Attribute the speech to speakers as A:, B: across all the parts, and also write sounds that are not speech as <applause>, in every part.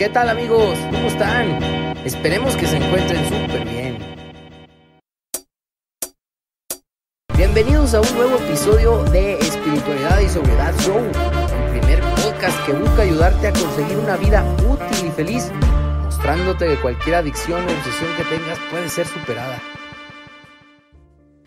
A: ¿Qué tal amigos? ¿Cómo están? Esperemos que se encuentren súper bien. Bienvenidos a un nuevo episodio de Espiritualidad y Sobriedad Show, el primer podcast que busca ayudarte a conseguir una vida útil y feliz, mostrándote que cualquier adicción o obsesión que tengas puede ser superada.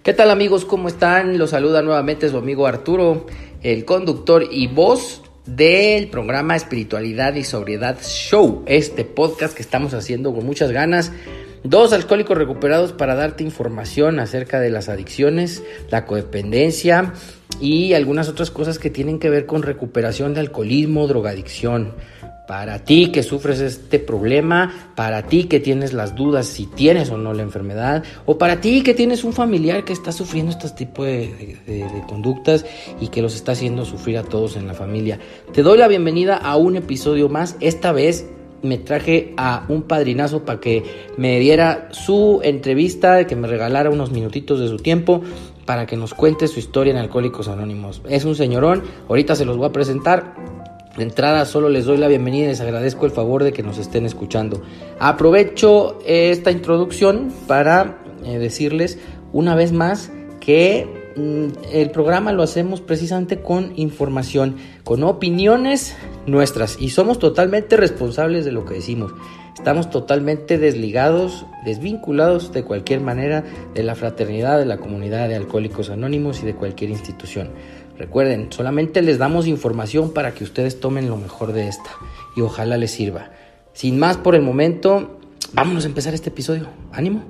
A: ¿Qué tal amigos? ¿Cómo están? Los saluda nuevamente su amigo Arturo, el conductor y voz del programa Espiritualidad y Sobriedad Show, este podcast que estamos haciendo con muchas ganas. Dos alcohólicos recuperados para darte información acerca de las adicciones, la codependencia y algunas otras cosas que tienen que ver con recuperación de alcoholismo, drogadicción. Para ti que sufres este problema, para ti que tienes las dudas si tienes o no la enfermedad, o para ti que tienes un familiar que está sufriendo este tipo de, conductas y que los está haciendo sufrir a todos en la familia. Te doy la bienvenida a un episodio más. Esta vez me traje a un padrinazo para que me diera su entrevista, que me regalara unos minutitos de su tiempo para que nos cuente su historia en Alcohólicos Anónimos. Es un señorón, ahorita se los voy a presentar. De entrada solo les doy la bienvenida y les agradezco el favor de que nos estén escuchando. Aprovecho esta introducción para eh, decirles una vez más que mm, el programa lo hacemos precisamente con información, con opiniones nuestras y somos totalmente responsables de lo que decimos. Estamos totalmente desligados, desvinculados de cualquier manera de la fraternidad, de la comunidad de alcohólicos anónimos y de cualquier institución. Recuerden, solamente les damos información para que ustedes tomen lo mejor de esta y ojalá les sirva. Sin más por el momento, vámonos a empezar este episodio. Ánimo.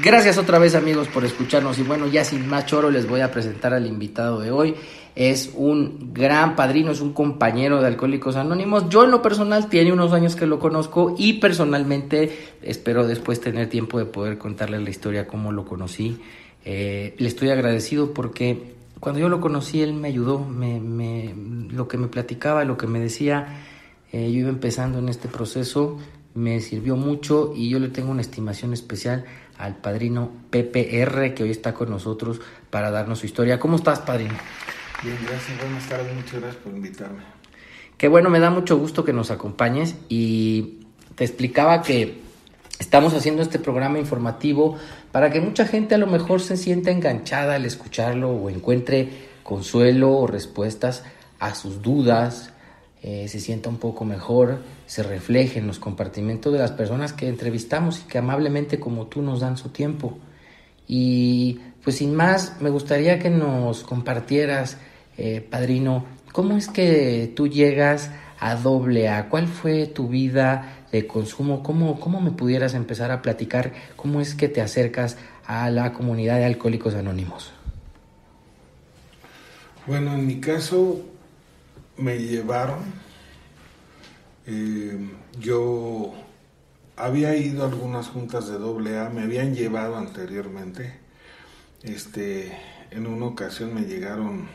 A: Gracias otra vez amigos por escucharnos y bueno, ya sin más choro les voy a presentar al invitado de hoy. Es un gran padrino, es un compañero de Alcohólicos Anónimos. Yo en lo personal tiene unos años que lo conozco y personalmente espero después tener tiempo de poder contarles la historia cómo lo conocí. Eh, le estoy agradecido porque cuando yo lo conocí él me ayudó, me, lo que me platicaba, lo que me decía, eh, yo iba empezando en este proceso, me sirvió mucho y yo le tengo una estimación especial al padrino PPR que hoy está con nosotros para darnos su historia. ¿Cómo estás, padrino?
B: Bien, gracias, buenas tardes, muchas gracias por invitarme.
A: Qué bueno, me da mucho gusto que nos acompañes y te explicaba que estamos haciendo este programa informativo para que mucha gente a lo mejor se sienta enganchada al escucharlo o encuentre consuelo o respuestas a sus dudas, eh, se sienta un poco mejor, se refleje en los compartimentos de las personas que entrevistamos y que amablemente como tú nos dan su tiempo. Y pues sin más, me gustaría que nos compartieras, eh, padrino, cómo es que tú llegas a doble A, cuál fue tu vida de consumo, cómo, cómo me pudieras empezar a platicar, cómo es que te acercas a la comunidad de alcohólicos anónimos.
B: Bueno, en mi caso me llevaron. Eh, yo había ido a algunas juntas de doble A, me habían llevado anteriormente. Este, en una ocasión me llegaron,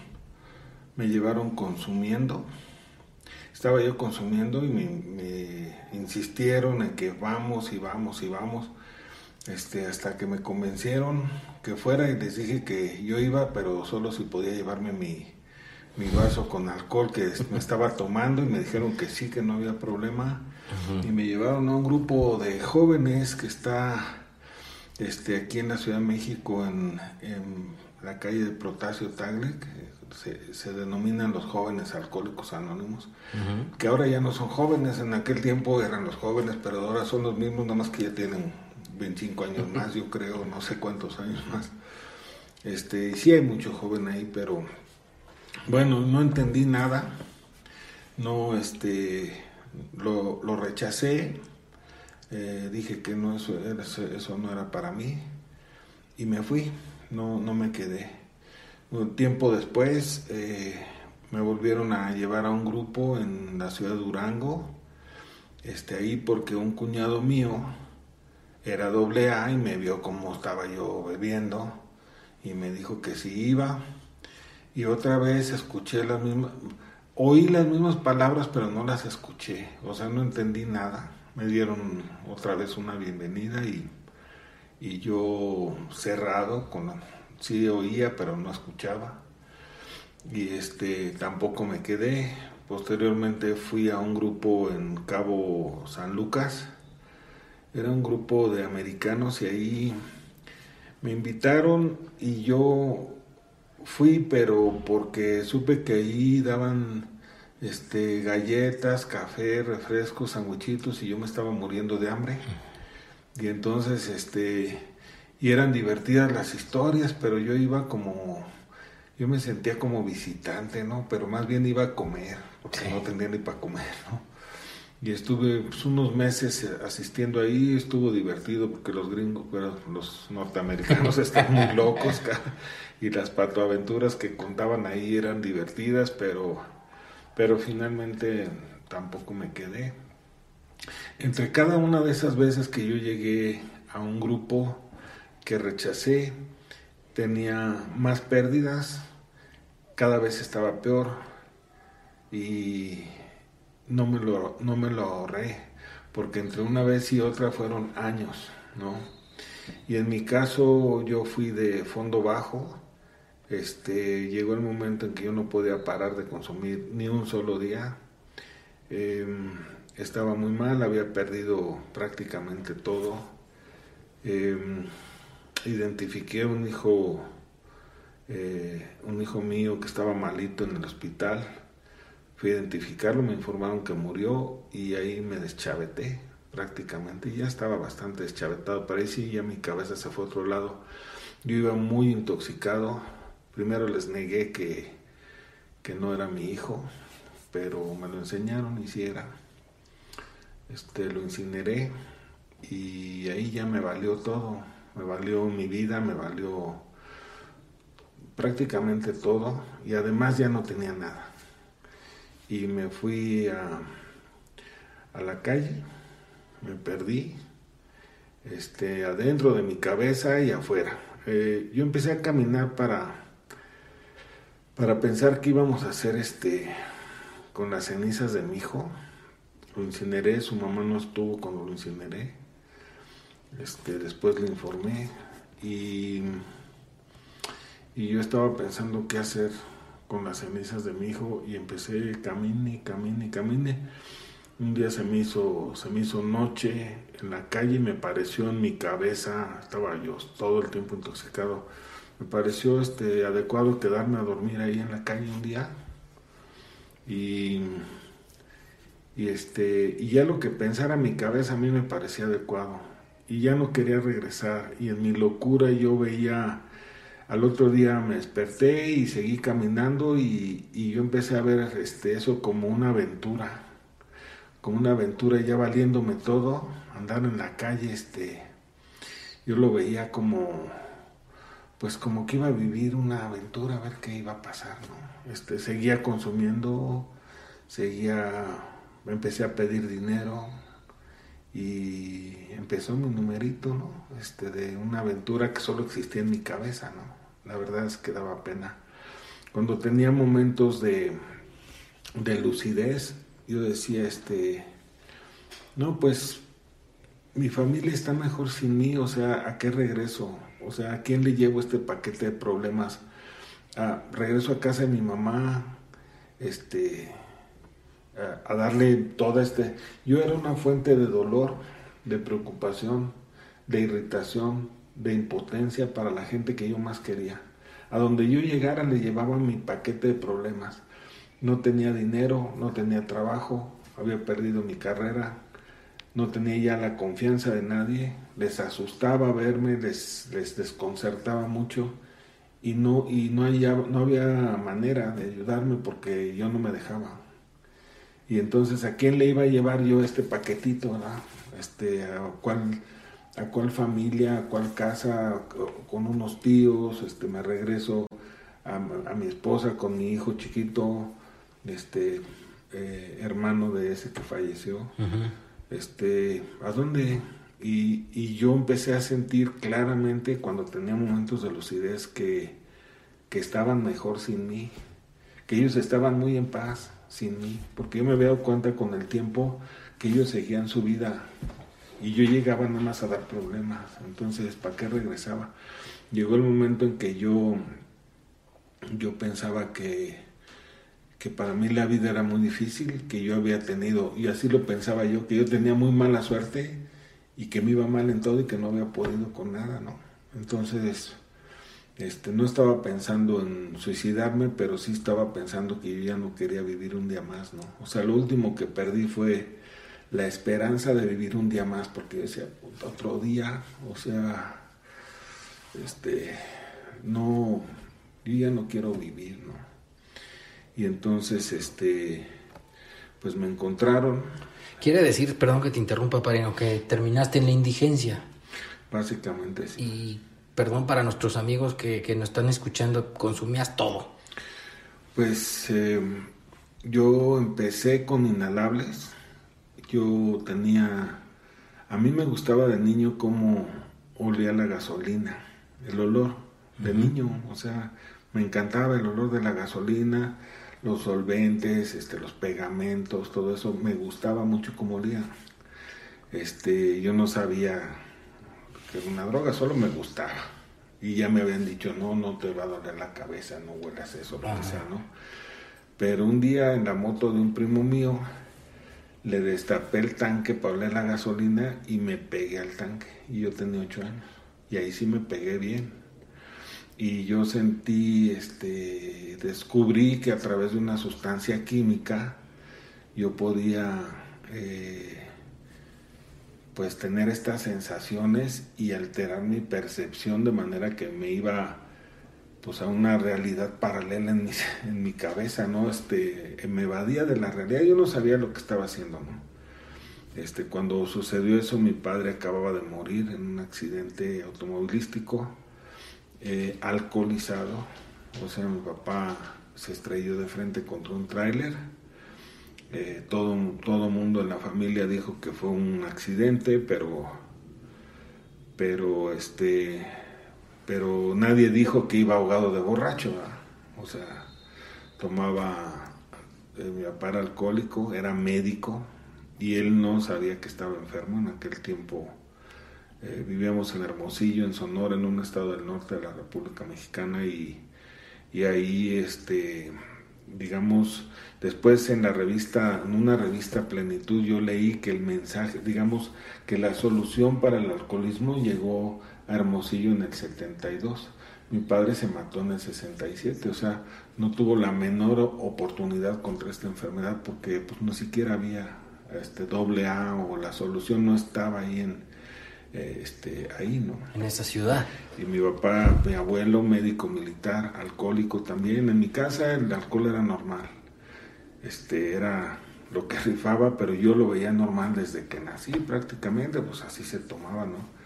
B: me llevaron consumiendo. Estaba yo consumiendo y me, insistieron en que vamos y vamos y vamos. Este, hasta que me convencieron que fuera y les dije que yo iba, pero solo si podía llevarme mi, mi vaso con alcohol que me estaba tomando y me dijeron que sí, que no había problema. Y me llevaron a un grupo de jóvenes que está este, aquí en la Ciudad de México, en, la calle de Protasio Tagle, se, denominan los jóvenes alcohólicos anónimos, que ahora ya no son jóvenes, en aquel tiempo eran los jóvenes, pero ahora son los mismos, nada más que ya tienen 25 años más, yo creo, no sé cuántos años más. Este, sí hay mucho joven ahí, pero bueno, no entendí nada, no, este, lo, lo rechacé, eh, dije que no, eso, eso no era para mí y me fui, no, no me quedé. Un tiempo después eh, me volvieron a llevar a un grupo en la ciudad de Durango, este, ahí porque un cuñado mío era doble A y me vio cómo estaba yo bebiendo y me dijo que si iba y otra vez escuché las mismas, oí las mismas palabras, pero no las escuché, o sea, no entendí nada. Me dieron otra vez una bienvenida y, yo cerrado, con sí oía, pero no escuchaba. y este tampoco me quedé. Posteriormente fui a un grupo en Cabo San Lucas. Era un grupo de americanos y ahí me invitaron y yo fui, pero porque supe que ahí daban este galletas, café, refrescos, sandwichitos y yo me estaba muriendo de hambre. Y entonces este y eran divertidas las historias, pero yo iba como yo me sentía como visitante, ¿no? Pero más bien iba a comer, porque no tenía ni para comer, ¿no? Y estuve pues, unos meses asistiendo ahí, estuvo divertido porque los gringos, pero los norteamericanos <laughs> están muy locos y las patoaventuras que contaban ahí eran divertidas, pero, pero finalmente tampoco me quedé. Entre cada una de esas veces que yo llegué a un grupo que rechacé, tenía más pérdidas, cada vez estaba peor y no me lo, no me lo ahorré, porque entre una vez y otra fueron años, ¿no? Y en mi caso yo fui de fondo bajo, este, llegó el momento en que yo no podía parar de consumir ni un solo día, em, estaba muy mal, había perdido prácticamente todo, eh, identifiqué un hijo eh, un hijo mío que estaba malito en el hospital. Fui a identificarlo, me informaron que murió y ahí me deschaveté prácticamente. Ya estaba bastante deschavetado, pero ahí sí ya mi cabeza se fue a otro lado. Yo iba muy intoxicado. Primero les negué que, que no era mi hijo, pero me lo enseñaron y si era. Este, lo incineré y ahí ya me valió todo. Me valió mi vida, me valió prácticamente todo y además ya no tenía nada. Y me fui a, a la calle, me perdí, este, adentro de mi cabeza y afuera. Eh, yo empecé a caminar para, para pensar qué íbamos a hacer este, con las cenizas de mi hijo. Lo incineré, su mamá no estuvo cuando lo incineré. Este, después le informé y y yo estaba pensando qué hacer con las cenizas de mi hijo y empecé camine, camine, camine. Un día se me hizo, se me hizo noche en la calle y me pareció en mi cabeza, estaba yo todo el tiempo intoxicado, me pareció este adecuado quedarme a dormir ahí en la calle un día. Y, y este, y ya lo que pensara mi cabeza a mí me parecía adecuado. Y ya no quería regresar. Y en mi locura yo veía al otro día me desperté y seguí caminando y, yo empecé a ver este, eso como una aventura, como una aventura ya valiéndome todo, andar en la calle, este, yo lo veía como, pues como que iba a vivir una aventura, a ver qué iba a pasar, ¿no? Este, seguía consumiendo, seguía, empecé a pedir dinero y empezó mi numerito, ¿no? Este, de una aventura que solo existía en mi cabeza, ¿no? la verdad es que daba pena. Cuando tenía momentos de, de lucidez, yo decía, este, no, pues mi familia está mejor sin mí, o sea, ¿a qué regreso? O sea, ¿a quién le llevo este paquete de problemas? Ah, regreso a casa de mi mamá, este, a, darle todo este... Yo era una fuente de dolor, de preocupación, de irritación, de impotencia para la gente que yo más quería. A donde yo llegara le llevaba mi paquete de problemas. No tenía dinero, no tenía trabajo, había perdido mi carrera, no tenía ya la confianza de nadie, les asustaba verme, les, les desconcertaba mucho y no, y no, no había manera de ayudarme porque yo no me dejaba. Y entonces, ¿a quién le iba a llevar yo este paquetito? Este, ¿a cuál a cuál familia, a cuál casa, con unos tíos, este, me regreso a, mi esposa con mi hijo chiquito, este, eh, hermano de ese que falleció, este, ¿a dónde? Y, y, yo empecé a sentir claramente cuando tenía momentos de lucidez que, que estaban mejor sin mí, que ellos estaban muy en paz sin mí, porque yo me había dado cuenta con el tiempo que ellos seguían su vida y yo llegaba nada más a dar problemas. Entonces, ¿para qué regresaba? Llegó el momento en que yo yo pensaba que, que para mí la vida era muy difícil, que yo había tenido, y así lo pensaba yo, que yo tenía muy mala suerte y que me iba mal en todo y que no había podido con nada, ¿no? Entonces, este, no estaba pensando en suicidarme, pero sí estaba pensando que yo ya no quería vivir un día más, ¿no? O sea, lo último que perdí fue la esperanza de vivir un día más, porque yo decía, otro día, o sea, este, no, yo ya no quiero vivir, ¿no? Y entonces, este, pues me encontraron.
A: Quiere decir, perdón que te interrumpa, Parino, que terminaste en la indigencia.
B: Básicamente sí.
A: Y perdón para nuestros amigos que, que nos están escuchando, consumías todo.
B: Pues eh, yo empecé con inhalables. Yo tenía, a mí me gustaba de niño cómo olía la gasolina, el olor de niño, o sea, me encantaba el olor de la gasolina, los solventes, este, los pegamentos, todo eso, me gustaba mucho cómo olía. Este, yo no sabía que una droga, solo me gustaba. Y ya me habían dicho, no, no te va a doler la cabeza, no huelas eso, lo que sea, ¿no? Pero un día en la moto de un primo mío, le destapé el tanque para oler la gasolina y me pegué al tanque. Y yo tenía ocho años. Y ahí sí me pegué bien. Y yo sentí, este, descubrí que a través de una sustancia química yo podía eh, pues tener estas sensaciones y alterar mi percepción de manera que me iba pues a una realidad paralela en mi, <laughs> en mi cabeza, ¿no? Este, me evadía de la realidad, yo no sabía lo que estaba haciendo, ¿no? Este, cuando sucedió eso, mi padre acababa de morir en un accidente automovilístico, eh, alcoholizado, o sea, mi papá se estrelló de frente contra un tráiler, eh, todo, todo mundo en la familia dijo que fue un accidente, pero, pero, este, pero nadie dijo que iba ahogado de borracho. O sea, tomaba, eh, alcohólico, era médico y él no sabía que estaba enfermo en aquel tiempo. Eh, vivíamos en Hermosillo, en Sonora, en un estado del norte de la República Mexicana y, y ahí, este, digamos, Después en la revista, en una revista Plenitud, yo leí que el mensaje, digamos, que la solución para el alcoholismo llegó a Hermosillo en el 72. Mi padre se mató en el 67, o sea, no tuvo la menor oportunidad contra esta enfermedad porque pues no siquiera había este doble A o la solución no estaba ahí en este ahí, ¿no?
A: En esa ciudad.
B: Y mi papá, mi abuelo, médico militar, alcohólico también. En mi casa el alcohol era normal este, era lo que <laughs> rifaba, pero yo lo veía normal desde que nací prácticamente, pues así se tomaba, ¿no?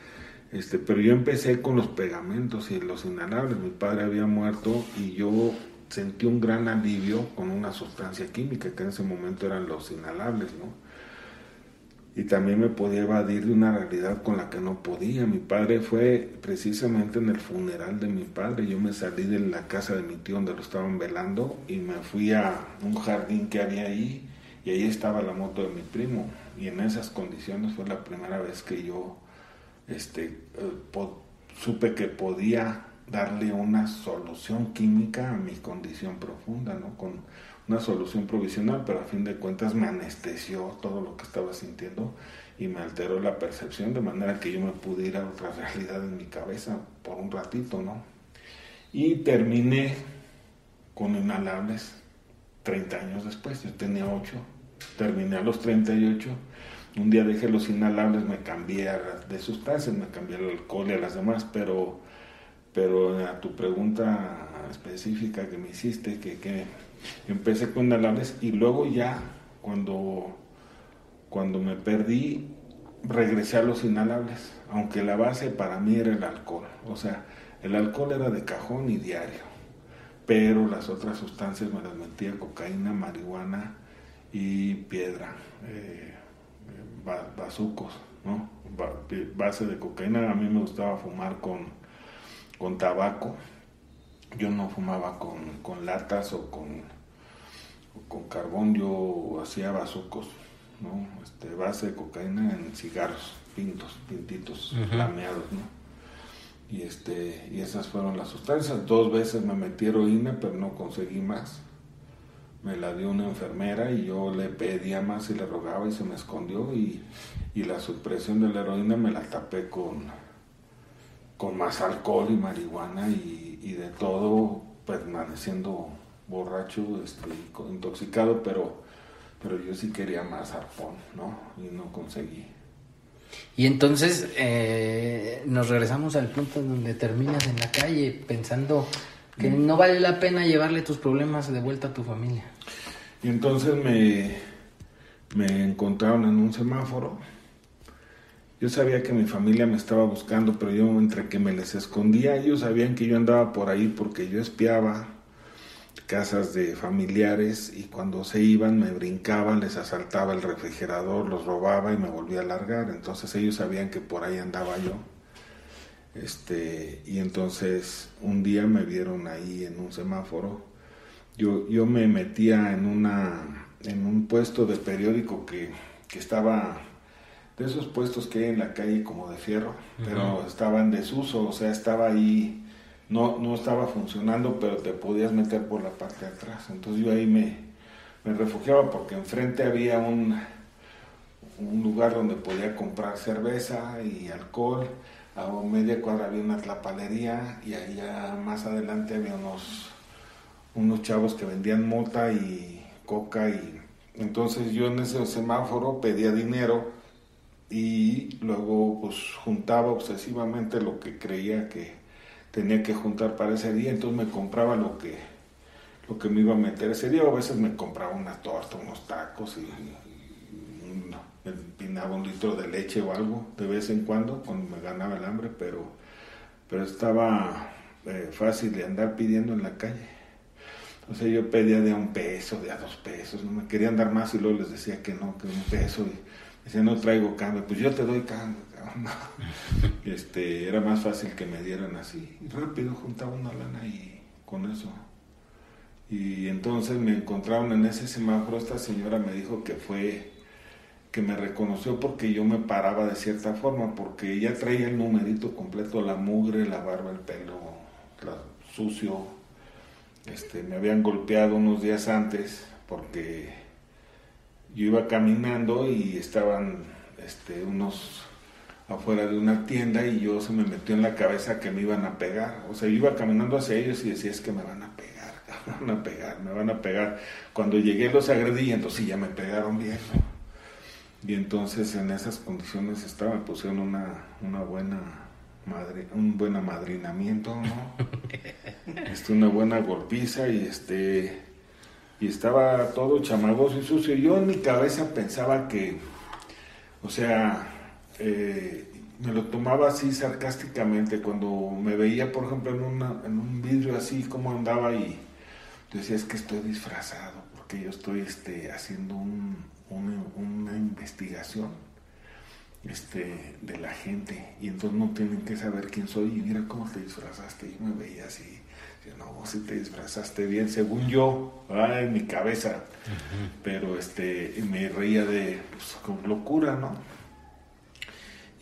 B: Este, pero yo empecé con los pegamentos y los inhalables. Mi padre había muerto y yo sentí un gran alivio con una sustancia química que en ese momento eran los inhalables, ¿no? Y también me podía evadir de una realidad con la que no podía. Mi padre fue precisamente en el funeral de mi padre. Yo me salí de la casa de mi tío donde lo estaban velando y me fui a un jardín que había ahí y ahí estaba la moto de mi primo. Y en esas condiciones fue la primera vez que yo este, eh, supe que podía darle una solución química a mi condición profunda, ¿no? Con, una solución provisional, pero a fin de cuentas me anestesió todo lo que estaba sintiendo y me alteró la percepción de manera que yo me pude ir a otra realidad en mi cabeza por un ratito, ¿no? Y terminé con inhalables 30 años después, yo tenía 8, terminé a los 38, un día dejé los inhalables, me cambié de sustancias, me cambié al alcohol y a las demás, pero, pero a tu pregunta específica que me hiciste, que, que Empecé con inhalables y luego ya cuando, cuando me perdí regresé a los inhalables, aunque la base para mí era el alcohol. O sea, el alcohol era de cajón y diario, pero las otras sustancias me las metía cocaína, marihuana y piedra, eh, bazucos, ¿no? base de cocaína, a mí me gustaba fumar con, con tabaco yo no fumaba con, latas o con, con carbón, yo hacía bazucos, ¿no? Este, base de cocaína en cigarros, pintos, pintitos, lameados, ¿no? Y, este, y esas fueron las sustancias. Dos veces me metí heroína, pero no conseguí más. Me la dio una enfermera y yo le pedía más y le rogaba y se me escondió. Y, y la supresión de la heroína me la tapé con, con más alcohol y marihuana y, y de todo, permaneciendo borracho, este, intoxicado, pero, pero yo sí quería más arpón, ¿no? Y no conseguí.
A: Y entonces eh, nos regresamos al punto donde terminas en la calle pensando que mm. no vale la pena llevarle tus problemas de vuelta a tu familia.
B: Y entonces me, me encontraron en un semáforo. Yo sabía que mi familia me estaba buscando, pero yo entre que me les escondía, ellos sabían que yo andaba por ahí porque yo espiaba casas de familiares y cuando se iban me brincaban, les asaltaba el refrigerador, los robaba y me volvía a largar. Entonces ellos sabían que por ahí andaba yo. Este, y entonces un día me vieron ahí en un semáforo. Yo, yo me metía en, una, en un puesto de periódico que, que estaba de esos puestos que hay en la calle como de fierro, pero estaba en desuso, o sea, estaba ahí no, no estaba funcionando, pero te podías meter por la parte de atrás. Entonces yo ahí me, me refugiaba porque enfrente había un, un lugar donde podía comprar cerveza y alcohol. A media cuadra había una tlapalería y allá más adelante había unos, unos chavos que vendían mota y coca y entonces yo en ese semáforo pedía dinero y luego pues juntaba obsesivamente lo que creía que, tenía que juntar para ese día, entonces me compraba lo que, lo que me iba a meter ese día, o a veces me compraba una torta, unos tacos y, me pinaba un litro de leche o algo de vez en cuando cuando me ganaba el hambre, pero, pero estaba eh, fácil de andar pidiendo en la calle. Entonces yo pedía de a un peso, de a dos pesos, no me querían dar más y luego les decía que no, que un peso. Y decía, no traigo cambio, pues yo te doy cambio <laughs> este, era más fácil que me dieran así. Y rápido juntaba una lana y con eso. Y entonces me encontraron en ese semáforo, esta señora me dijo que fue, que me reconoció porque yo me paraba de cierta forma, porque ella traía el numerito completo, la mugre, la barba, el pelo sucio. Este, me habían golpeado unos días antes porque yo iba caminando y estaban este, unos afuera de una tienda y yo se me metió en la cabeza que me iban a pegar. O sea, yo iba caminando hacia ellos y decía, es que me van a pegar, <laughs> me van a pegar, me van a pegar. Cuando llegué los agredí y entonces sí, ya me pegaron bien. Y entonces en esas condiciones estaba, me pusieron una, una buena madre, un buen amadrinamiento, ¿no? <laughs> este, una buena golpiza y este y estaba todo chamagoso y sucio. Yo en mi cabeza pensaba que, o sea, eh, me lo tomaba así sarcásticamente cuando me veía, por ejemplo, en, una, en un vidrio así como andaba y decía, es que estoy disfrazado, porque yo estoy este, haciendo un, una investigación este, de la gente y entonces no tienen que saber quién soy y mira cómo te disfrazaste. Y me veía así, no, vos sí te disfrazaste bien, según yo, en mi cabeza, pero este, me reía de pues, con locura, ¿no?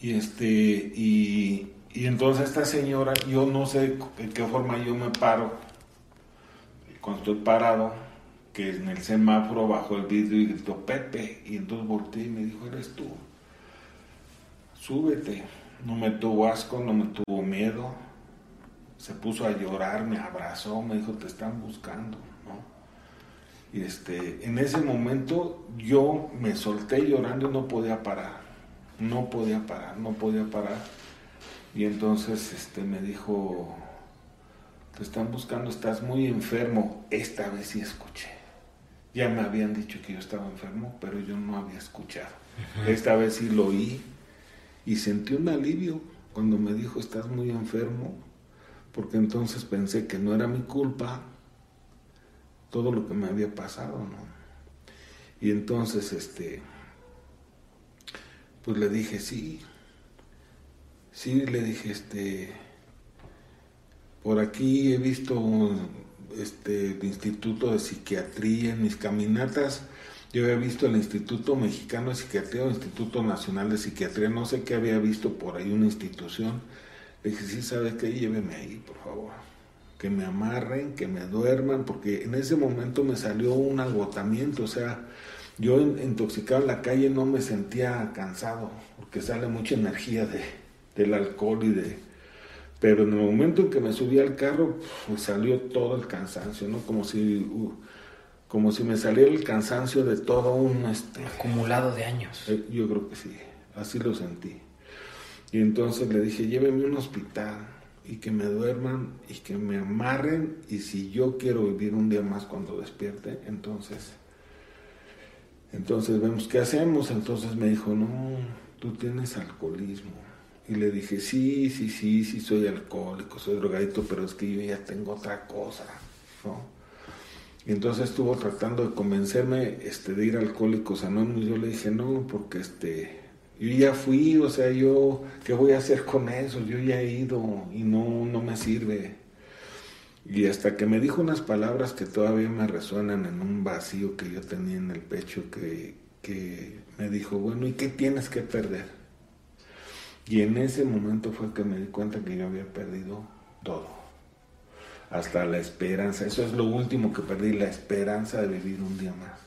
B: Y, este, y, entonces esta señora, yo no sé en qué forma yo me paro, cuando estoy parado, que en el semáforo bajo el vidrio y gritó Pepe, y entonces volteé y me dijo, eres tú, súbete. No me tuvo asco, no me tuvo miedo, se puso a llorar, me abrazó, me dijo, te están buscando, ¿no? Y este, en ese momento yo me solté llorando y no podía parar no podía parar, no podía parar. Y entonces este, me dijo, te están buscando, estás muy enfermo. Esta vez sí escuché. Ya me habían dicho que yo estaba enfermo, pero yo no había escuchado. Esta vez sí lo oí y sentí un alivio cuando me dijo, estás muy enfermo, porque entonces pensé que no era mi culpa todo lo que me había pasado, ¿no? Y entonces, este, pues le dije, sí, sí, le dije, este, por aquí he visto este, el Instituto de Psiquiatría en mis caminatas. Yo había visto el Instituto Mexicano de Psiquiatría o Instituto Nacional de Psiquiatría, no sé qué había visto por ahí una institución Le dije, sí, ¿sabes qué? Lléveme ahí, por favor. Que me amarren, que me duerman, porque en ese momento me salió un agotamiento, o sea, yo intoxicado en la calle no me sentía cansado, porque sale mucha energía de, del alcohol y de... Pero en el momento en que me subí al carro, me salió todo el cansancio, ¿no? Como si, uh, como si me saliera el cansancio de todo un... Este,
A: Acumulado de años.
B: eh, yo creo que sí, así lo sentí. Y entonces le dije, lléveme a un hospital y que me duerman y que me amarren y si yo quiero vivir un día más cuando despierte, entonces, entonces vemos qué hacemos. Entonces me dijo, no, tú tienes alcoholismo. Y le dije, sí, sí, sí, sí, soy alcohólico, soy drogadito, pero es que yo ya tengo otra cosa, ¿no? Y entonces estuvo tratando de convencerme este, de ir a Alcohólicos Anónimos. Yo le dije, no, porque este, yo ya fui, o sea, yo, ¿qué voy a hacer con eso? Yo ya he ido y no, no me sirve. Y hasta que me dijo unas palabras que todavía me resuenan en un vacío que yo tenía en el pecho, que, que me dijo, bueno, ¿y qué tienes que perder? Y en ese momento fue que me di cuenta que yo había perdido todo hasta la esperanza. Eso es lo último que perdí, la esperanza de vivir un día más.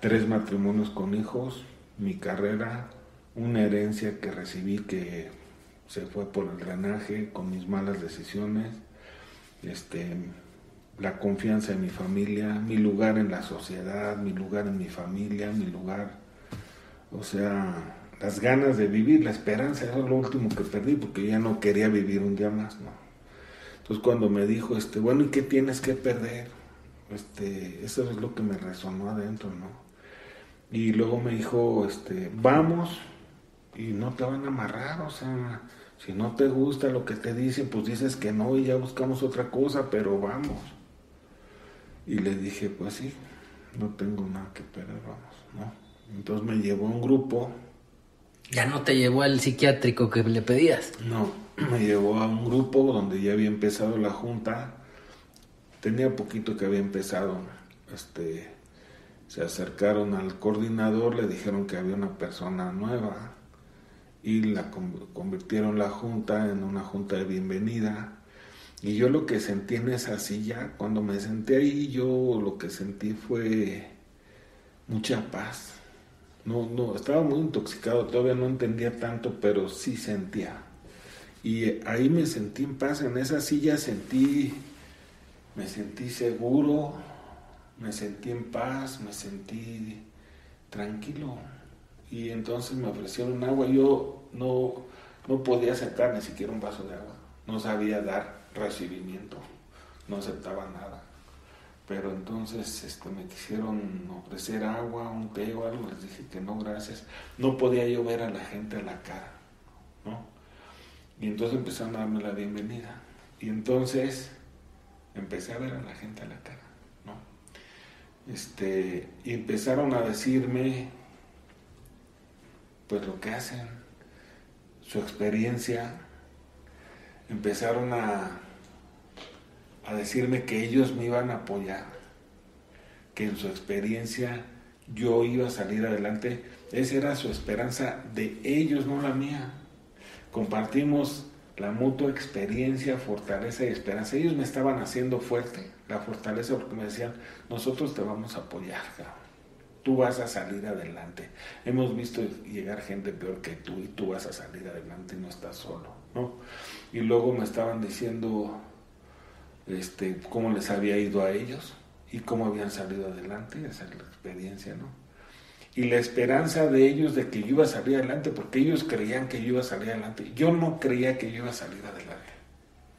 B: Tres matrimonios con hijos, mi carrera, una herencia que recibí que se fue por el drenaje con mis malas decisiones, este, la confianza en mi familia, mi lugar en la sociedad, mi lugar en mi familia, mi lugar, o sea, las ganas de vivir, la esperanza, es lo último que perdí porque ya no quería vivir un día más, ¿no? Entonces cuando me dijo, este, bueno, ¿y qué tienes que perder? Este, eso es lo que me resonó adentro, ¿no? Y luego me dijo, este, vamos y no te van a amarrar, o sea, si no te gusta lo que te dicen, pues dices que no y ya buscamos otra cosa, pero vamos. Y le dije, pues sí, no tengo nada que perder, vamos, ¿no? Entonces me llevó a un grupo.
A: Ya no te llevó al psiquiátrico que le pedías.
B: No, me llevó a un grupo donde ya había empezado la junta. Tenía poquito que había empezado. Este, se acercaron al coordinador, le dijeron que había una persona nueva y la convirtieron la junta en una junta de bienvenida. Y yo lo que sentí en esa silla, cuando me senté ahí, yo lo que sentí fue mucha paz. No, no, estaba muy intoxicado, todavía no entendía tanto, pero sí sentía. Y ahí me sentí en paz, en esa silla sentí, me sentí seguro, me sentí en paz, me sentí tranquilo. Y entonces me ofrecieron agua, yo no, no podía aceptar ni siquiera un vaso de agua, no sabía dar recibimiento, no aceptaba nada. Pero entonces este, me quisieron ofrecer agua, un té o algo, les dije que no, gracias. No podía yo ver a la gente a la cara, ¿no? Y entonces empezaron a darme la bienvenida. Y entonces empecé a ver a la gente a la cara. Este, empezaron a decirme, pues lo que hacen, su experiencia. Empezaron a, a decirme que ellos me iban a apoyar, que en su experiencia yo iba a salir adelante. Esa era su esperanza de ellos, no la mía. Compartimos la mutua experiencia, fortaleza y esperanza. Ellos me estaban haciendo fuerte, la fortaleza, porque me decían, nosotros te vamos a apoyar, tú vas a salir adelante. Hemos visto llegar gente peor que tú y tú vas a salir adelante y no estás solo, ¿no? Y luego me estaban diciendo este, cómo les había ido a ellos y cómo habían salido adelante, esa es la experiencia, ¿no? Y la esperanza de ellos de que yo iba a salir adelante, porque ellos creían que yo iba a salir adelante. Yo no creía que yo iba a salir adelante.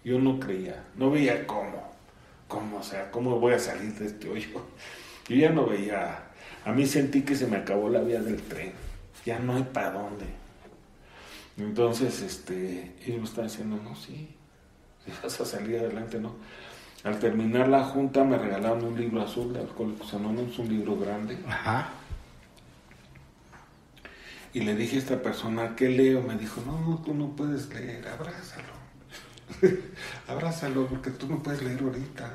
B: Yo no creía, no veía cómo, cómo, o sea, cómo voy a salir de este hoyo. <laughs> Yo ya no veía, a mí sentí que se me acabó la vía del tren, ya no hay para dónde. Entonces, este, ellos me estaban diciendo, no, sí, vas a salir adelante, no. Al terminar la junta me regalaron un libro azul de Alcohólicos Anónimos, un libro grande.
A: Ajá.
B: Y le dije a esta persona, ¿qué leo? Me dijo, no, tú no puedes leer, abrázalo. <laughs> abrázalo porque tú no puedes leer ahorita.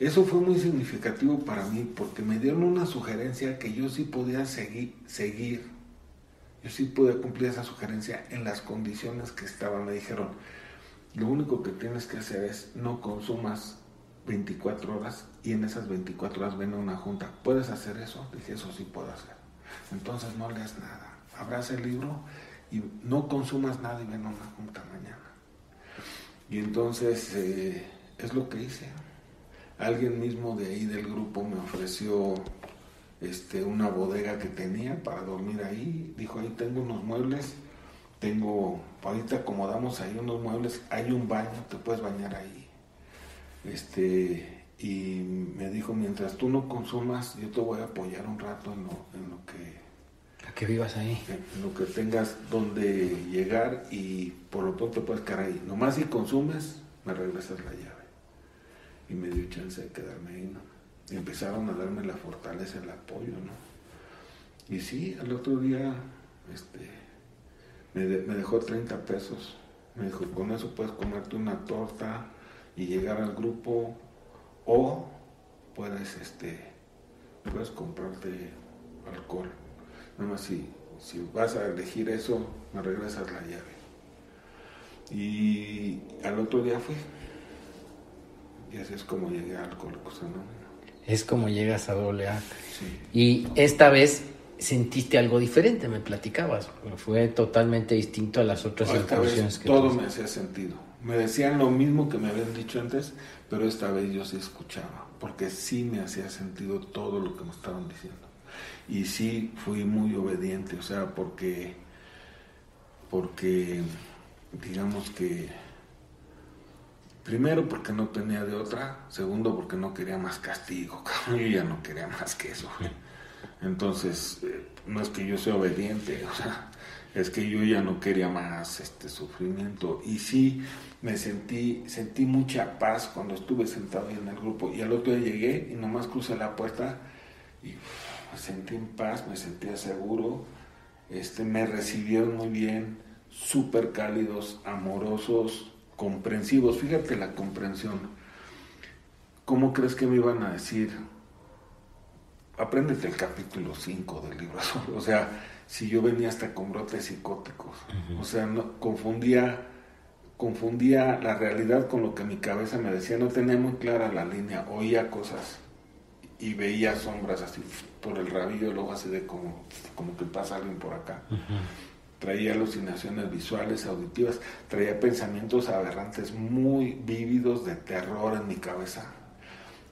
B: Eso fue muy significativo para mí porque me dieron una sugerencia que yo sí podía seguir, seguir Yo sí pude cumplir esa sugerencia en las condiciones que estaban. Me dijeron, lo único que tienes que hacer es no consumas 24 horas y en esas 24 horas ven una junta. ¿Puedes hacer eso? Dije, eso sí puedo hacer. Entonces no leas nada. Abraza el libro y no consumas nada y ven una junta mañana. Y entonces eh, es lo que hice. Alguien mismo de ahí del grupo me ofreció este, una bodega que tenía para dormir ahí. Dijo, ahí tengo unos muebles, tengo, ahorita acomodamos ahí unos muebles, hay un baño, te puedes bañar ahí. Este, y me dijo, mientras tú no consumas, yo te voy a apoyar un rato en lo, en lo que...
A: A que vivas ahí.
B: Lo que tengas donde llegar y por lo pronto puedes quedar ahí. Nomás si consumes, me regresas la llave. Y me dio chance de quedarme ahí. Y empezaron a darme la fortaleza, el apoyo, ¿no? Y sí, al otro día, este, me, me dejó 30 pesos. Me dijo, con eso puedes comerte una torta y llegar al grupo o puedes, este, puedes comprarte alcohol. Nada más si, si vas a elegir eso, me regresas la llave. Y al otro día fui. Y así es como llegué a Alcohólicos Anónimos.
A: Es como llegas a doble A.
B: Sí.
A: Y esta vez sentiste algo diferente, me platicabas. Fue totalmente distinto a las otras
B: vez
A: que
B: todo me hacía sentido. Me decían lo mismo que me habían dicho antes, pero esta vez yo sí escuchaba, porque sí me hacía sentido todo lo que me estaban diciendo. Y sí fui muy obediente, o sea, porque, porque digamos que, primero porque no tenía de otra, segundo porque no quería más castigo, <laughs> yo ya no quería más que eso. Entonces, eh, no es que yo sea obediente, o sea, es que yo ya no quería más este sufrimiento. Y sí, me sentí, sentí mucha paz cuando estuve sentado ahí en el grupo. Y al otro día llegué y nomás crucé la puerta y me sentí en paz, me sentía seguro. Este, me recibieron muy bien, súper cálidos, amorosos, comprensivos. Fíjate la comprensión. ¿Cómo crees que me iban a decir? Apréndete el capítulo 5 del libro azul. <laughs> O sea, si yo venía hasta con brotes psicóticos. O sea, no, confundía, confundía la realidad con lo que mi cabeza me decía. No tenía muy clara la línea. Oía cosas y veía sombras así por el rabillo, luego así de como, como que pasa alguien por acá. Traía alucinaciones visuales, auditivas, traía pensamientos aberrantes muy vívidos de terror en mi cabeza.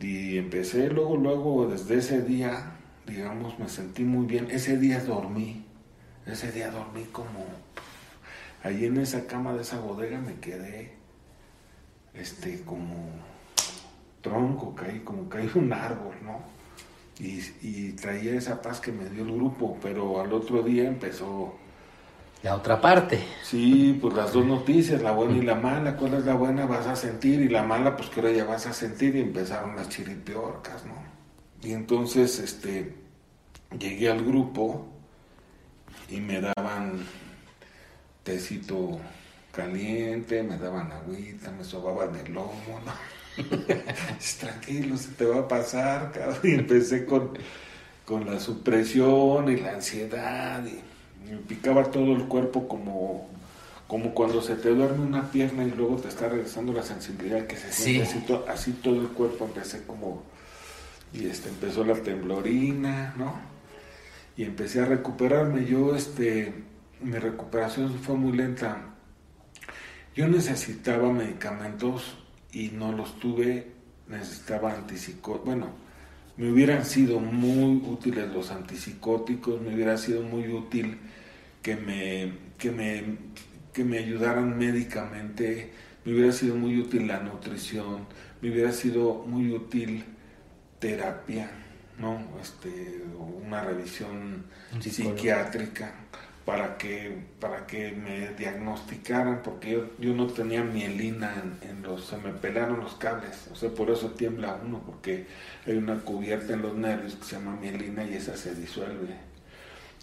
B: Y empecé luego, luego, desde ese día, digamos, me sentí muy bien. Ese día dormí, ese día dormí como... Allí en esa cama de esa bodega me quedé, este, como tronco, caí, como caí un árbol, ¿no? Y, y traía esa paz que me dio el grupo, pero al otro día empezó
A: La otra parte.
B: Sí, pues las dos noticias, la buena y la mala. ¿Cuál es la buena? Vas a sentir y la mala, pues que ahora ya vas a sentir y empezaron las chiripiorcas, ¿no? Y entonces, este, llegué al grupo y me daban tecito caliente, me daban agüita, me sobaban el lomo, ¿no? Tranquilo, se te va a pasar, cabrón. Y empecé con, con la supresión y la ansiedad y me picaba todo el cuerpo como, como cuando se te duerme una pierna y luego te está regresando la sensibilidad que se siente
A: Sí.
B: así, to- así todo el cuerpo empecé como y este empezó la temblorina no y empecé a recuperarme yo este mi recuperación fue muy lenta yo necesitaba medicamentos y no los tuve necesitaba antipsicóticos bueno me hubieran sido muy útiles los antipsicóticos, me hubiera sido muy útil que me, que me, que me ayudaran médicamente, me hubiera sido muy útil la nutrición, me hubiera sido muy útil terapia, ¿no? Este, una revisión psiquiátrica para que, para que me diagnosticaran, porque yo, yo no tenía mielina en, los, se me pelaron los cables, o sea, por eso tiembla uno, porque hay una cubierta en los nervios que se llama mielina y esa se disuelve.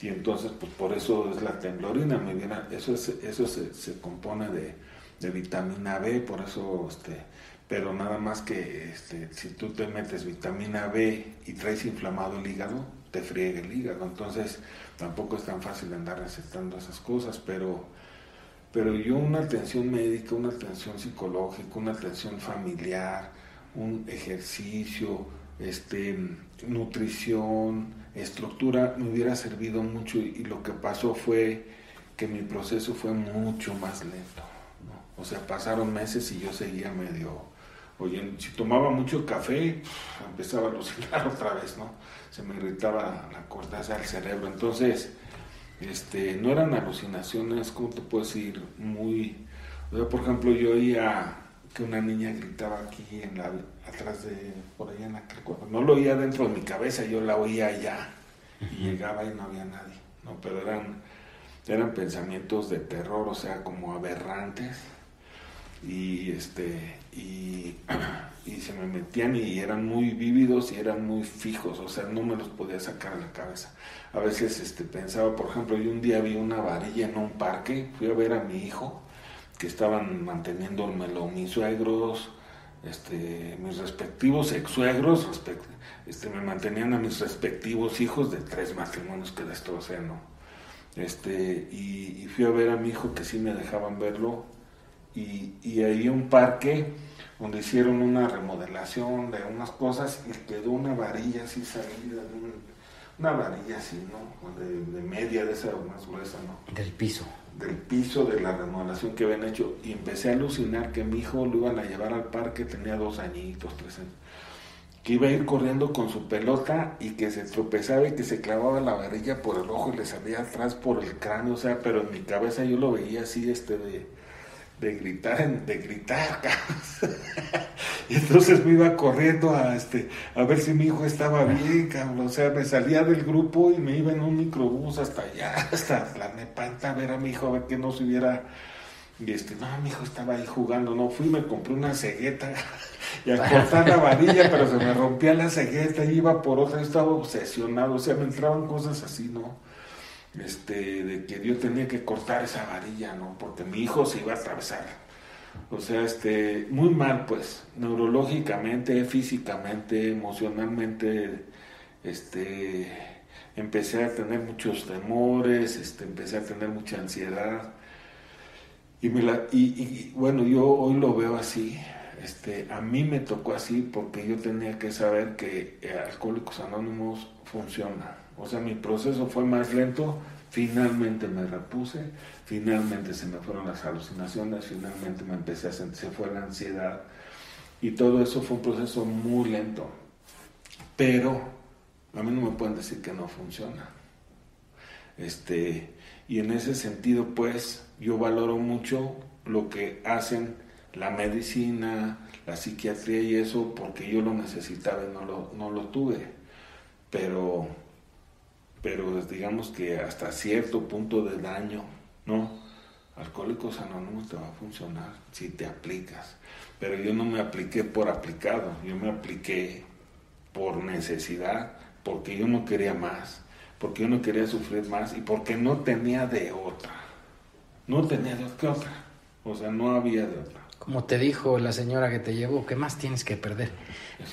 B: Y entonces, pues por eso es la temblorina, me viene- eso, es- eso se, se compone de, de vitamina B, por eso, este, pero nada más que este, si tú te metes vitamina B y traes inflamado el hígado, te friegue el hígado. Entonces tampoco es tan fácil andar recetando esas cosas, pero, pero yo una atención médica, una atención psicológica, una atención familiar, un ejercicio, este, nutrición, estructura, me hubiera servido mucho y, lo que pasó fue que mi proceso fue mucho más lento. O sea, pasaron meses y yo seguía medio Oye, si tomaba mucho café, empezaba a alucinar <laughs> otra vez, ¿no? Se me irritaba la corteza del cerebro. Entonces, este, no eran alucinaciones, ¿cómo te puedo decir? Muy... por ejemplo, yo oía que una niña gritaba aquí en la, atrás de, por allá en cuerpo. No lo oía dentro de mi cabeza, yo la oía allá. Y llegaba y no había nadie, ¿no? Pero eran, eran pensamientos de terror, o sea, como aberrantes y este <clears throat> y, se me metían y eran muy vívidos y eran muy fijos, o sea, no me los podía sacar de la cabeza. A veces este pensaba, por ejemplo, yo un día vi una varilla en un parque, fui a ver a mi hijo que estaban manteniéndomelo mis suegros, este, mis respectivos ex suegros, este, me mantenían a mis respectivos hijos de tres matrimonios que destrocé, ¿no? Este, y fui a ver a mi hijo que sí me dejaban verlo y, y ahí un parque donde hicieron una remodelación de unas cosas y quedó una varilla así salida, una varilla así, ¿no? De, media, de esa más gruesa, ¿no?
A: Del piso.
B: Del piso de la remodelación que habían hecho. Y empecé a alucinar que mi hijo lo iban a llevar al parque, tenía dos añitos, tres años. Que iba a ir corriendo con su pelota y que se tropezaba y que se clavaba la varilla por el ojo y le salía atrás por el cráneo, o sea, pero en mi cabeza yo lo veía así, este, de de gritar, de gritar, <laughs> y entonces me iba corriendo a este a ver si mi hijo estaba bien, cabrón. O sea, me salía del grupo y me iba en un microbús hasta allá, <laughs> hasta la Nepanta a ver a mi hijo, a ver que no se hubiera. Y este, no, mi hijo estaba ahí jugando, no, fui, me compré una cegueta <laughs> y a cortar la varilla, pero se me rompía la cegueta iba por otra, estaba obsesionado, o sea, me entraban cosas así, ¿no? Este, de que yo tenía que cortar esa varilla, ¿no? Porque mi hijo se iba a atravesar. O sea, este, muy mal, pues, neurológicamente, físicamente, emocionalmente, este, empecé a tener muchos temores, este, empecé a tener mucha ansiedad. Y, me la, y, y, bueno, yo hoy lo veo así. Este, a mí me tocó así porque yo tenía que saber que Alcohólicos Anónimos funciona o sea, mi proceso fue más lento, finalmente me repuse, finalmente se me fueron las alucinaciones, finalmente me empecé a sentir, se fue la ansiedad y todo eso fue un proceso muy lento. Pero a mí no me pueden decir que no funciona. Este, y en ese sentido, pues, yo valoro mucho lo que hacen la medicina, la psiquiatría y eso, porque yo lo necesitaba y no lo, no lo tuve. Pero pero digamos que hasta cierto punto de daño, ¿no? Alcohólicos Anónimos te va a funcionar si te aplicas. Pero yo no me apliqué por aplicado, yo me apliqué por necesidad, porque yo no quería más, porque yo no quería sufrir más y porque no tenía de otra. No tenía de otra. O sea, no había de otra.
A: Como te dijo la señora que te llevó, ¿qué más tienes que perder?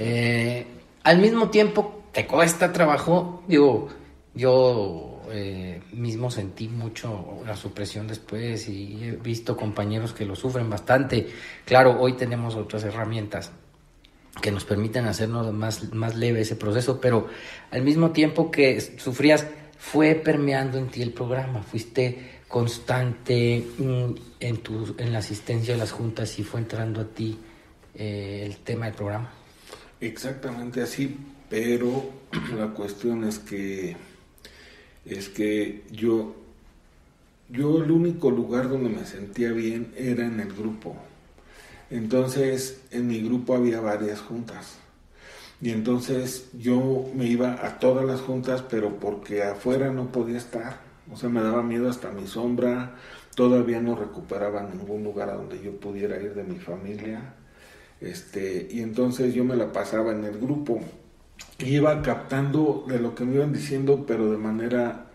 A: Eh, al mismo tiempo, te cuesta trabajo, digo, yo eh, mismo sentí mucho la supresión después y he visto compañeros que lo sufren bastante. Claro, hoy tenemos otras herramientas que nos permiten hacernos más, más leve ese proceso, pero al mismo tiempo que sufrías, fue permeando en ti el programa, fuiste constante mm, en, tu, en la asistencia a las juntas y fue entrando a ti eh, el tema del programa.
B: Exactamente así, pero <clears throat> la cuestión es que es que yo, yo el único lugar donde me sentía bien era en el grupo. Entonces en mi grupo había varias juntas. Y entonces yo me iba a todas las juntas, pero porque afuera no podía estar. O sea, me daba miedo hasta mi sombra. Todavía no recuperaba ningún lugar a donde yo pudiera ir de mi familia. Este, y entonces yo me la pasaba en el grupo iba captando de lo que me iban diciendo, pero de manera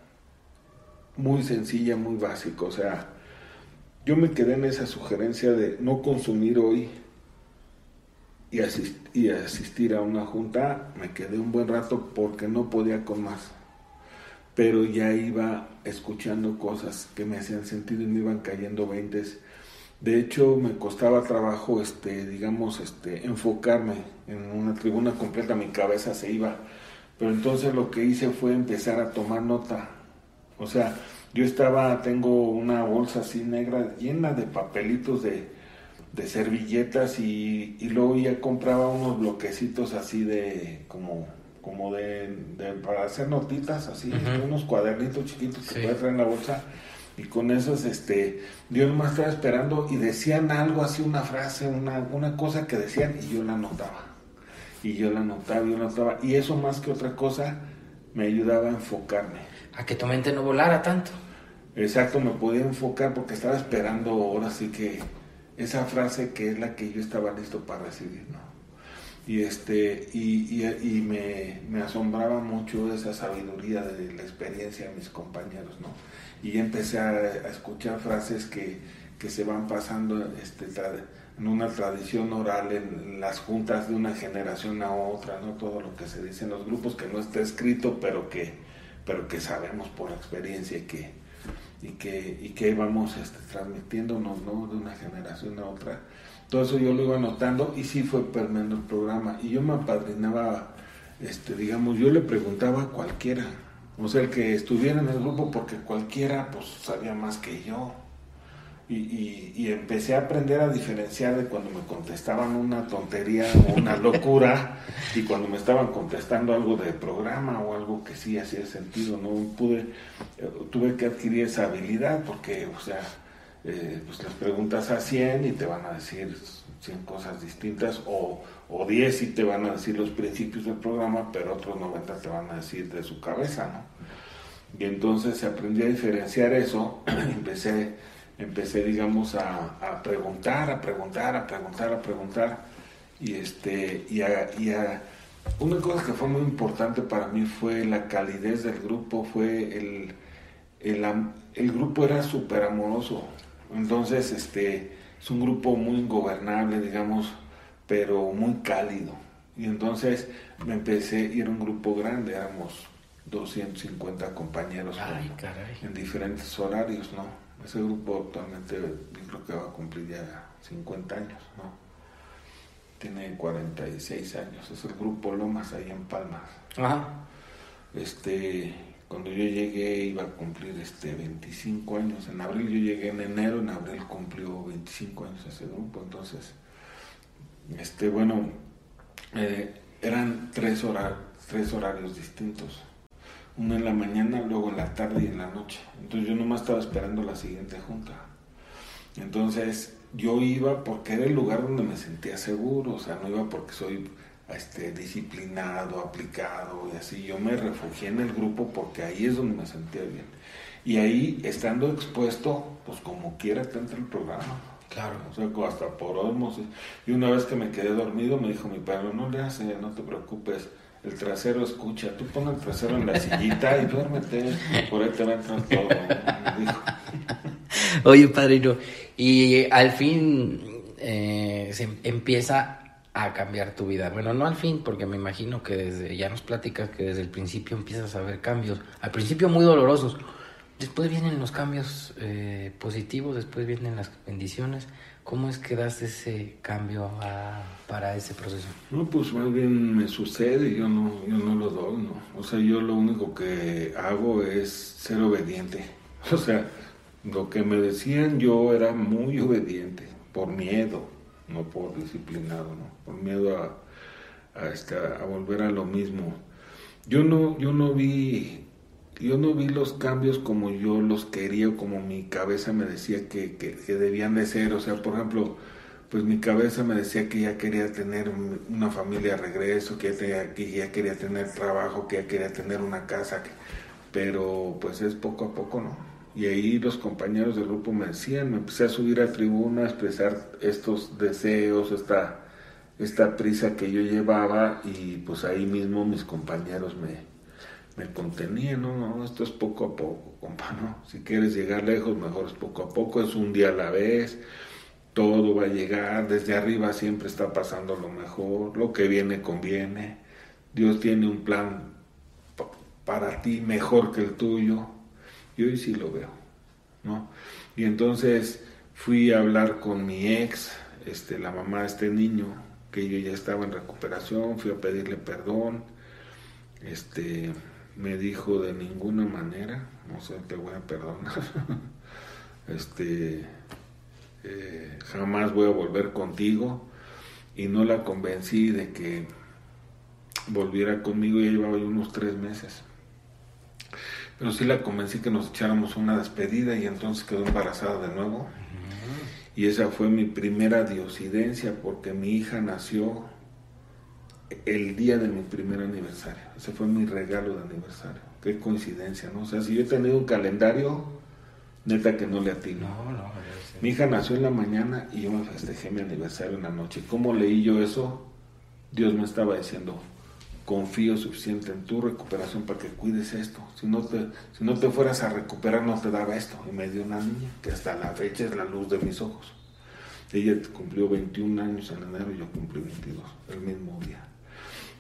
B: muy sencilla, muy básica. O sea, yo me quedé en esa sugerencia de no consumir hoy y, y asistir a una junta. Me quedé un buen rato porque no podía con más. Pero ya iba escuchando cosas que me hacían sentido y me iban cayendo veintes. De hecho, me costaba trabajo, este, digamos, este, enfocarme en una tribuna completa, mi cabeza se iba. Pero entonces lo que hice fue empezar a tomar nota. O sea, yo estaba, tengo una bolsa así negra llena de papelitos de, de servilletas y, y, luego ya compraba unos bloquecitos así de como como de, para hacer notitas así unos cuadernitos chiquitos que puedes traer en la bolsa y con esos este yo nomás estaba esperando y decían algo así una frase una, una cosa que decían y yo la anotaba. Y yo la anotaba y yo la anotaba y eso más que otra cosa me ayudaba a enfocarme.
A: A que tu mente no volara tanto.
B: Exacto me podía enfocar porque estaba esperando ahora sí que esa frase que es la que yo estaba listo para recibir no y este y, y, me, me, asombraba mucho esa sabiduría de la experiencia de mis compañeros no y empecé a, escuchar frases que, que, se van pasando este en una tradición oral en las juntas de una generación a otra no todo lo que se dice en los grupos que no está escrito pero que pero que sabemos por experiencia y que y que y que vamos este, transmitiéndonos no de una generación a otra todo eso yo lo iba anotando y sí fue permeando el programa. Y yo me apadrinaba, este, digamos, yo le preguntaba a cualquiera, o sea, el que estuviera en el grupo, porque cualquiera pues sabía más que yo. Y, y, empecé a aprender a diferenciar de cuando me contestaban una tontería o una <laughs> locura y cuando me estaban contestando algo de programa o algo que sí hacía sentido. No pude, eh, tuve que adquirir esa habilidad porque, o sea, eh, pues les preguntas a 100 y te van a decir 100 cosas distintas o, o 10 y te van a decir los principios del programa, pero otros 90 te van a decir de su cabeza, ¿no? Y entonces aprendí a diferenciar eso, <clears throat> empecé, empecé digamos, a, a, preguntar, a preguntar, a preguntar, a preguntar, y, este, y, a, y a, una cosa que fue muy importante para mí fue la calidez del grupo, fue el, el, el grupo era súper amoroso, entonces, este, es un grupo muy ingobernable, digamos, pero muy cálido. Y entonces me empecé, y era un grupo grande, éramos 250 compañeros en diferentes horarios, ¿no? Ese grupo actualmente creo que va a cumplir ya 50 años, ¿no? Tiene 46 años, es el grupo Lomas ahí en Palmas. Ajá. Este, cuando yo llegué iba a cumplir este 25 años. En abril yo llegué en enero, en abril cumplió 25 años ese grupo. Entonces, este bueno, eh, eran tres, tres horarios distintos. Uno en la mañana, luego en la tarde y en la noche. Entonces yo nomás estaba esperando la siguiente junta. Entonces yo iba porque era el lugar donde me sentía seguro, o sea, no iba porque soy este, disciplinado, aplicado y así. Yo me refugié en el grupo porque ahí es donde me sentía bien. Y ahí, estando expuesto, pues como quiera te entra el programa. Claro. O sea, hasta por osmosis. Y una vez que me quedé dormido, me dijo mi padre, no le hace, no te preocupes, el trasero escucha, tú pon el trasero en la sillita y duérmete, por ahí te va a entrar todo.
A: Oye, padrino, y al fin eh, se empieza a cambiar tu vida. Bueno, no al fin, porque me imagino que desde, ya nos platicas que desde el principio empiezas a ver cambios, al principio muy dolorosos, después vienen los cambios eh, positivos, después vienen las bendiciones. ¿Cómo es que das ese cambio para ese proceso?
B: No, pues más bien me sucede, yo no, yo no lo doy, ¿no? O sea, yo lo único que hago es ser obediente. <laughs> O sea, lo que me decían yo era muy obediente, por miedo, no por disciplinado, ¿no? por miedo a, a, este, a volver a lo mismo. Yo no, yo no vi yo no vi los cambios como yo los quería o como mi cabeza me decía que, que, debían de ser. O sea, por ejemplo, pues mi cabeza me decía que ya quería tener una familia a regreso, que ya, que ya quería tener trabajo, que ya quería tener una casa, pero pues es poco a poco, ¿no? Y ahí los compañeros del grupo me decían, me empecé a subir a tribuna, a expresar estos deseos, esta, esta prisa que yo llevaba y pues ahí mismo mis compañeros me, me contenían, no, no, esto es poco a poco, compa, ¿no? Si quieres llegar lejos, mejor es poco a poco, es un día a la vez, todo va a llegar, desde arriba siempre está pasando lo mejor, lo que viene conviene, Dios tiene un plan para ti mejor que el tuyo. Y hoy sí lo veo, ¿no? Y entonces fui a hablar con mi ex, este, la mamá de este niño, que yo ya estaba en recuperación, fui a pedirle perdón, este, me dijo de ninguna manera, no sé, te voy a perdonar, <laughs> este, eh, jamás voy a volver contigo, y no la convencí de que volviera conmigo, ya llevaba unos tres meses. Pero sí la convencí que nos echáramos una despedida y entonces quedó embarazada de nuevo. Y esa fue mi primera diosidencia porque mi hija nació el día de mi primer aniversario. Ese fue mi regalo de aniversario. Qué coincidencia, ¿no? O sea, si yo he tenido un calendario, neta que no le atino. No, no, mi hija nació en la mañana y yo me festejé mi aniversario en la noche. ¿Cómo leí yo eso? Dios me estaba diciendo, confío suficiente en tu recuperación para que cuides esto. Si no te, si no te fueras a recuperar, no te daba esto. Y me dio una niña que hasta la fecha es la luz de mis ojos. Ella cumplió 21 años en enero y yo cumplí 22, el mismo día.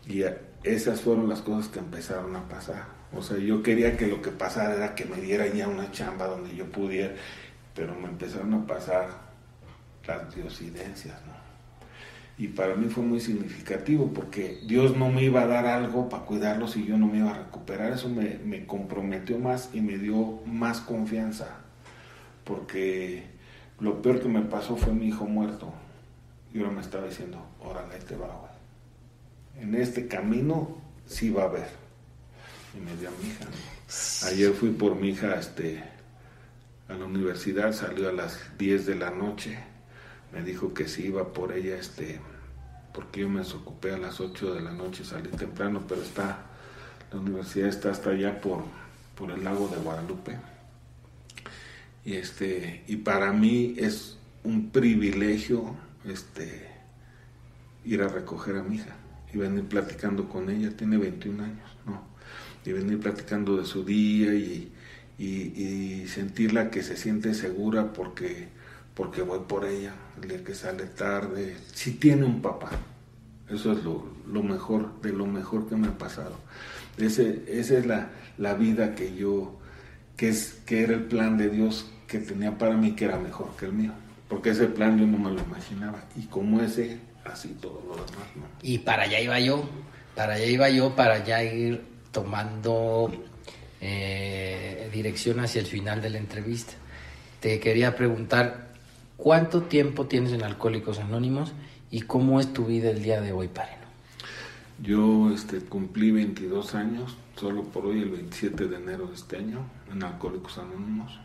B: Y esas fueron las cosas que empezaron a pasar. O sea, yo quería que lo que pasara era que me diera ya una chamba donde yo pudiera, pero me empezaron a pasar las diosidencias, ¿no? Y para mí fue muy significativo porque Dios no me iba a dar algo para cuidarlos y yo no me iba a recuperar. Eso me, me comprometió más y me dio más confianza porque lo peor que me pasó fue mi hijo muerto y ahora me estaba diciendo, órale, te va, güey. En este camino sí va a haber. Y me dio a mi hija. Ayer fui por mi hija este, a la universidad, salió a las 10 de la noche me dijo que si iba por ella, este, porque yo me desocupé a las 8 de la noche, salí temprano, pero está, la universidad está hasta allá por, por el lago de Guadalupe. Y este, y para mí es un privilegio este ir a recoger a mi hija y venir platicando con ella, tiene 21 años, ¿no? Y venir platicando de su día y, y sentirla que se siente segura porque porque voy por ella, el día que sale tarde, si tiene un papá. Eso es lo, mejor, de lo mejor que me ha pasado. Ese, esa es la, la, vida que yo, que, es, que era el plan de Dios que tenía para mí, que era mejor que el mío. Porque ese plan yo no me lo imaginaba. Y como ese, así todo lo demás.
A: Y para allá iba yo, para allá iba yo, para ya ir tomando eh, dirección hacia el final de la entrevista. Te quería preguntar, ¿Cuánto tiempo tienes en Alcohólicos Anónimos y cómo es tu vida el día de hoy, Pareno?
B: Yo este, cumplí 22 años, solo por hoy el 27 de enero de este año, en Alcohólicos Anónimos.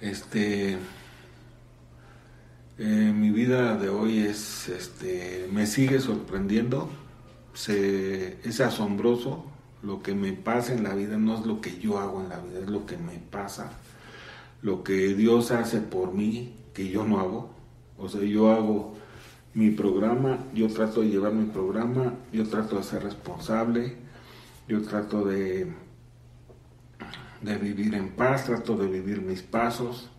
B: Este, eh, mi vida de hoy es, este, me sigue sorprendiendo, se, es asombroso, lo que me pasa en la vida no es lo que yo hago en la vida, es lo que me pasa lo que Dios hace por mí, que yo no hago. O sea, yo hago mi programa, yo trato de llevar mi programa, yo trato de ser responsable, yo trato de, de vivir en paz, trato de vivir mis pasos,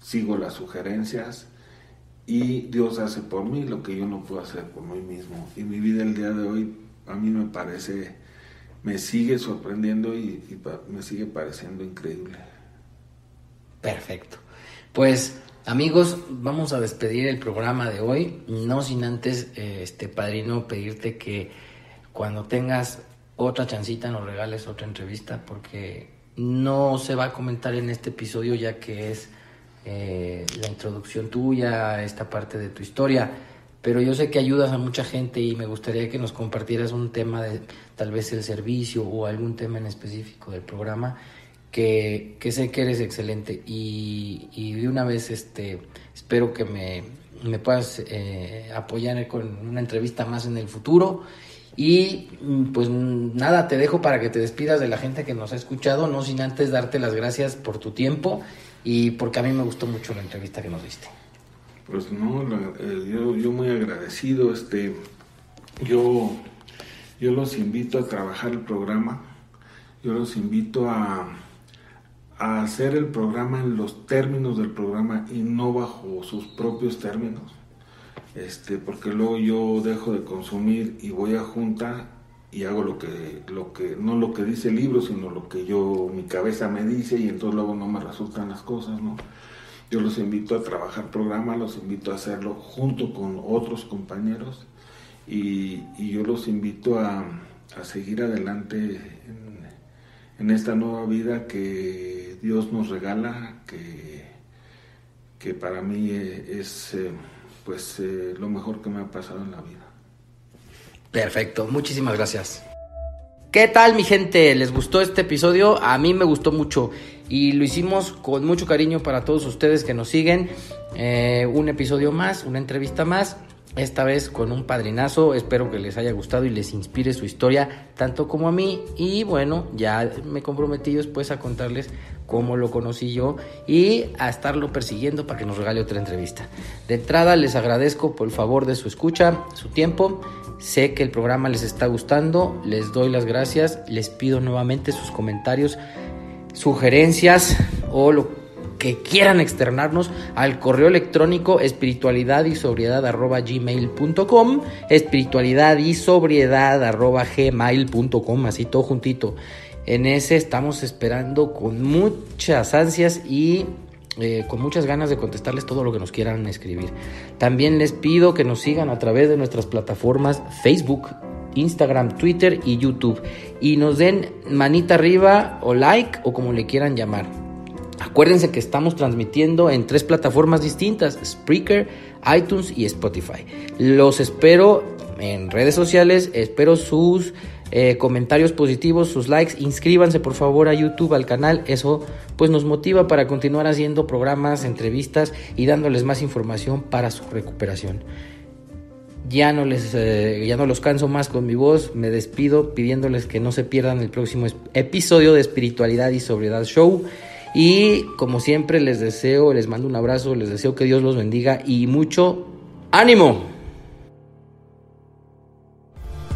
B: sigo las sugerencias y Dios hace por mí lo que yo no puedo hacer por mí mismo. Y mi vida el día de hoy a mí me parece, me sigue sorprendiendo y me sigue pareciendo increíble.
A: Perfecto. Pues amigos, vamos a despedir el programa de hoy, no sin antes, eh, este padrino, pedirte que cuando tengas otra chancita nos regales otra entrevista porque no se va a comentar en este episodio ya que es eh, la introducción tuya, esta parte de tu historia, pero yo sé que ayudas a mucha gente y me gustaría que nos compartieras un tema de tal vez el servicio o algún tema en específico del programa que, sé que eres excelente y, de una vez este, espero que me, puedas eh, apoyar con una entrevista más en el futuro. Y pues nada, te dejo para que te despidas de la gente que nos ha escuchado, no sin antes darte las gracias por tu tiempo y porque a mí me gustó mucho la entrevista que nos diste.
B: Pues no, eh, yo, yo muy agradecido, este, yo, yo los invito a trabajar el programa, yo los invito a, a hacer el programa en los términos del programa y no bajo sus propios términos. Este, porque luego yo dejo de consumir y voy a junta y hago lo que, lo que, no lo que dice el libro, sino lo que yo, mi cabeza me dice y entonces luego no me resultan las cosas, ¿no? Yo los invito a trabajar programa, los invito a hacerlo junto con otros compañeros y, yo los invito a, seguir adelante en, en, esta nueva vida que Dios nos regala, que, que para mí es eh, pues eh, lo mejor que me ha pasado en la vida.
A: Perfecto, muchísimas gracias. ¿Qué tal mi gente? ¿Les gustó este episodio? A mí me gustó mucho y lo hicimos con mucho cariño para todos ustedes que nos siguen. Eh, un episodio más, una entrevista más, esta vez con un padrinazo. Espero que les haya gustado y les inspire su historia tanto como a mí. Y bueno, ya me comprometí después a contarles cómo lo conocí yo y a estarlo persiguiendo para que nos regale otra entrevista. De entrada les agradezco por el favor de su escucha, su tiempo. Sé que el programa les está gustando, les doy las gracias, les pido nuevamente sus comentarios, sugerencias o lo que quieran externarnos al correo electrónico espiritualidad y sobriedad arroba gmail.com espiritualidad y sobriedad gmail.com así todo juntito en ese estamos esperando con muchas ansias y eh, con muchas ganas de contestarles todo lo que nos quieran escribir. También les pido que nos sigan a través de nuestras plataformas Facebook, Instagram, Twitter y YouTube y nos den manita arriba o like o como le quieran llamar. Acuérdense que estamos transmitiendo en tres plataformas distintas, Spreaker, iTunes y Spotify. Los espero en redes sociales, espero sus eh, comentarios positivos, sus likes, inscríbanse por favor a YouTube, al canal, eso pues nos motiva para continuar haciendo programas, entrevistas y dándoles más información para su recuperación. Ya no les eh, ya no los canso más con mi voz, me despido pidiéndoles que no se pierdan el próximo episodio de Espiritualidad y Sobriedad Show. Y como siempre les deseo, les mando un abrazo, les deseo que Dios los bendiga y mucho ánimo.